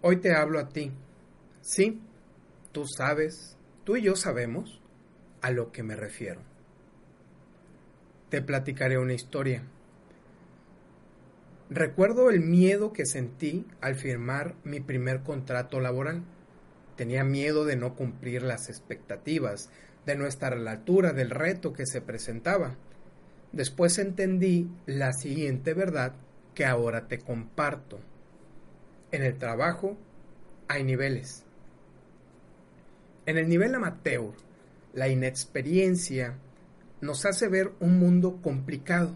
Hoy te hablo a ti Sí, tú sabes, tú y yo sabemos a lo que me refiero. Te platicaré una historia. Recuerdo el miedo que sentí al firmar mi primer contrato laboral. Tenía miedo de no cumplir las expectativas, de no estar a la altura del reto que se presentaba. Después entendí la siguiente verdad que ahora te comparto. En el trabajo hay niveles. En el nivel amateur, la inexperiencia nos hace ver un mundo complicado.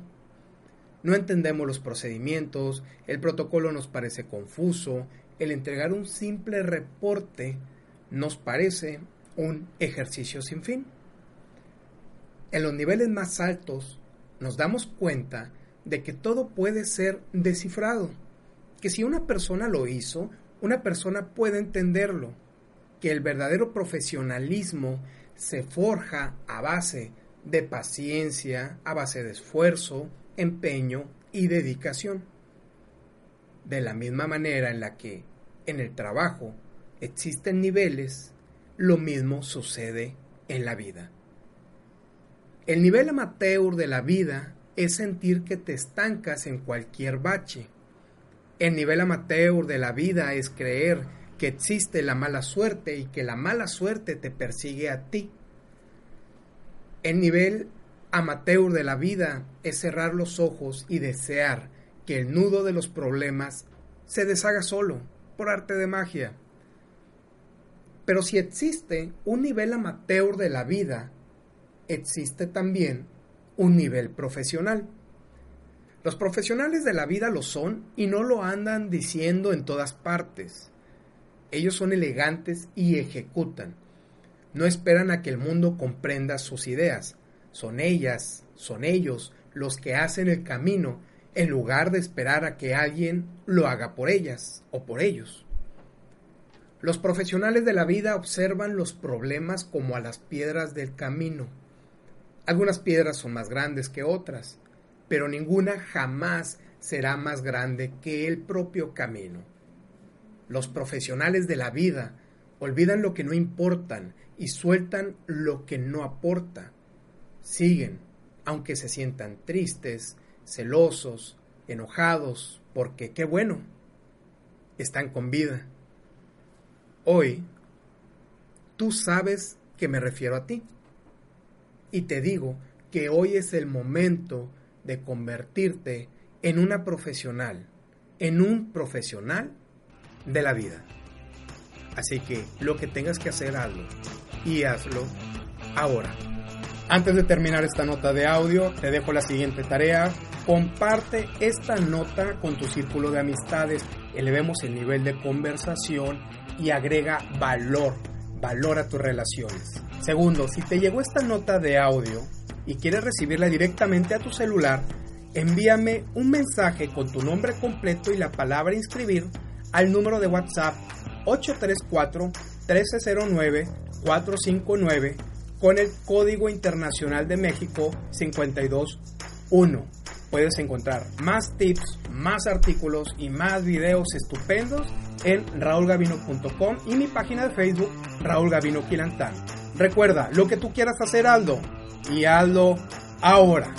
No entendemos los procedimientos, el protocolo nos parece confuso, el entregar un simple reporte nos parece un ejercicio sin fin. En los niveles más altos nos damos cuenta de que todo puede ser descifrado, que si una persona lo hizo, una persona puede entenderlo, que el verdadero profesionalismo se forja a base de paciencia, a base de esfuerzo, empeño y dedicación. De la misma manera en la que en el trabajo existen niveles, lo mismo sucede en la vida. El nivel amateur de la vida es sentir que te estancas en cualquier bache. El nivel amateur de la vida es creer que existe la mala suerte y que la mala suerte te persigue a ti. El nivel amateur de la vida es cerrar los ojos y desear que el nudo de los problemas se deshaga solo, por arte de magia. Pero si existe un nivel amateur de la vida, existe también un nivel profesional. Los profesionales de la vida lo son y no lo andan diciendo en todas partes. Ellos son elegantes y ejecutan. No esperan a que el mundo comprenda sus ideas. Son ellas, son ellos los que hacen el camino en lugar de esperar a que alguien lo haga por ellas o por ellos. Los profesionales de la vida observan los problemas como a las piedras del camino. Algunas piedras son más grandes que otras, pero ninguna jamás será más grande que el propio camino. Los profesionales de la vida olvidan lo que no importan y sueltan lo que no aporta. Siguen, aunque se sientan tristes, celosos, enojados, porque qué bueno, están con vida. Hoy, tú sabes que me refiero a ti. Y te digo que hoy es el momento de convertirte en una profesional, en un profesional de la vida. Así que lo que tengas que hacer, hazlo. Y hazlo ahora. Antes de terminar esta nota de audio, te dejo la siguiente tarea. Comparte esta nota con tu círculo de amistades. Elevemos el nivel de conversación y agrega valor, valor a tus relaciones. Segundo, si te llegó esta nota de audio y quieres recibirla directamente a tu celular, envíame un mensaje con tu nombre completo y la palabra inscribir al número de WhatsApp 834-1309-459 con el Código Internacional de México 521. Puedes encontrar más tips, más artículos y más videos estupendos en raulgavino.com y mi página de Facebook Raúl Gavino Quilantán. Recuerda, lo que tú quieras hacer, Aldo, y hazlo ahora.